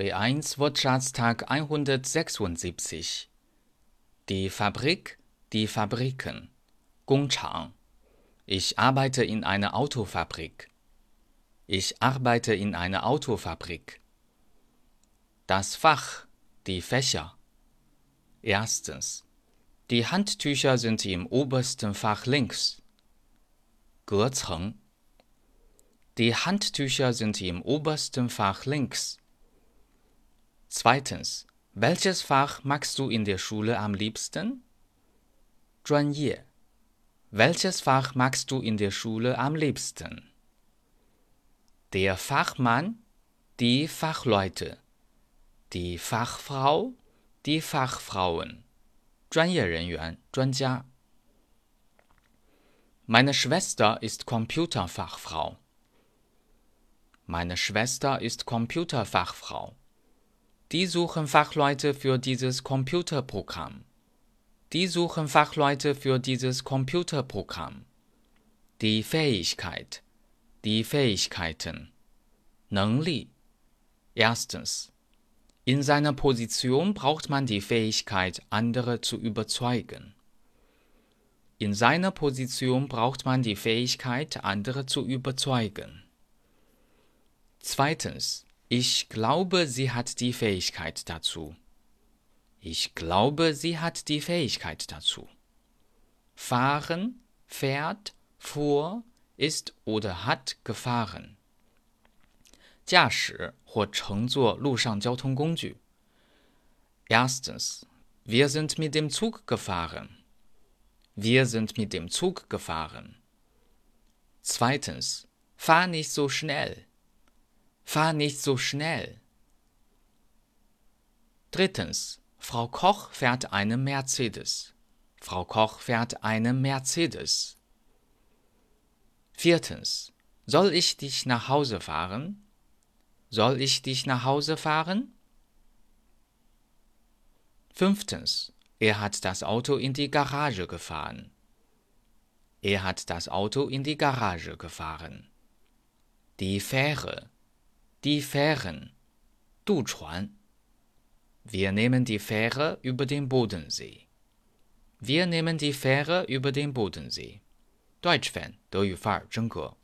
B1 Wirtschaftstag 176. Die Fabrik, die Fabriken. Gongchang. Ich arbeite in einer Autofabrik. Ich arbeite in einer Autofabrik. Das Fach, die Fächer. Erstens. Die Handtücher sind im obersten Fach links. Gezeng. Die Handtücher sind im obersten Fach links. Zweitens. Welches Fach magst du in der Schule am liebsten? 专业 Welches Fach magst du in der Schule am liebsten? Der Fachmann, die Fachleute, die Fachfrau, die Fachfrauen, 专业人员,专家. Meine Schwester ist Computerfachfrau. Meine Schwester ist Computerfachfrau. Die suchen Fachleute für dieses Computerprogramm. Die suchen Fachleute für dieses Computerprogramm. Die Fähigkeit, die Fähigkeiten. 能力. Erstens. In seiner Position braucht man die Fähigkeit, andere zu überzeugen. In seiner Position braucht man die Fähigkeit, andere zu überzeugen. Zweitens. Ich glaube, sie hat die Fähigkeit dazu. Ich glaube, sie hat die Fähigkeit dazu. Fahren, fährt, fuhr, ist oder hat gefahren. 驾驶或乘坐陆上交通工具。Erstens, wir sind mit dem Zug gefahren. Wir sind mit dem Zug gefahren. Zweitens, fahr nicht so schnell. Fahr nicht so schnell. Drittens. Frau Koch fährt eine Mercedes. Frau Koch fährt eine Mercedes. Viertens. Soll ich dich nach Hause fahren? Soll ich dich nach Hause fahren? Fünftens. Er hat das Auto in die Garage gefahren. Er hat das Auto in die Garage gefahren. Die Fähre die Fähren, 渡船. Wir nehmen die Fähre über den Bodensee. Wir nehmen die Fähre über den Bodensee. Deutsch-Fan, 德语范儿真格。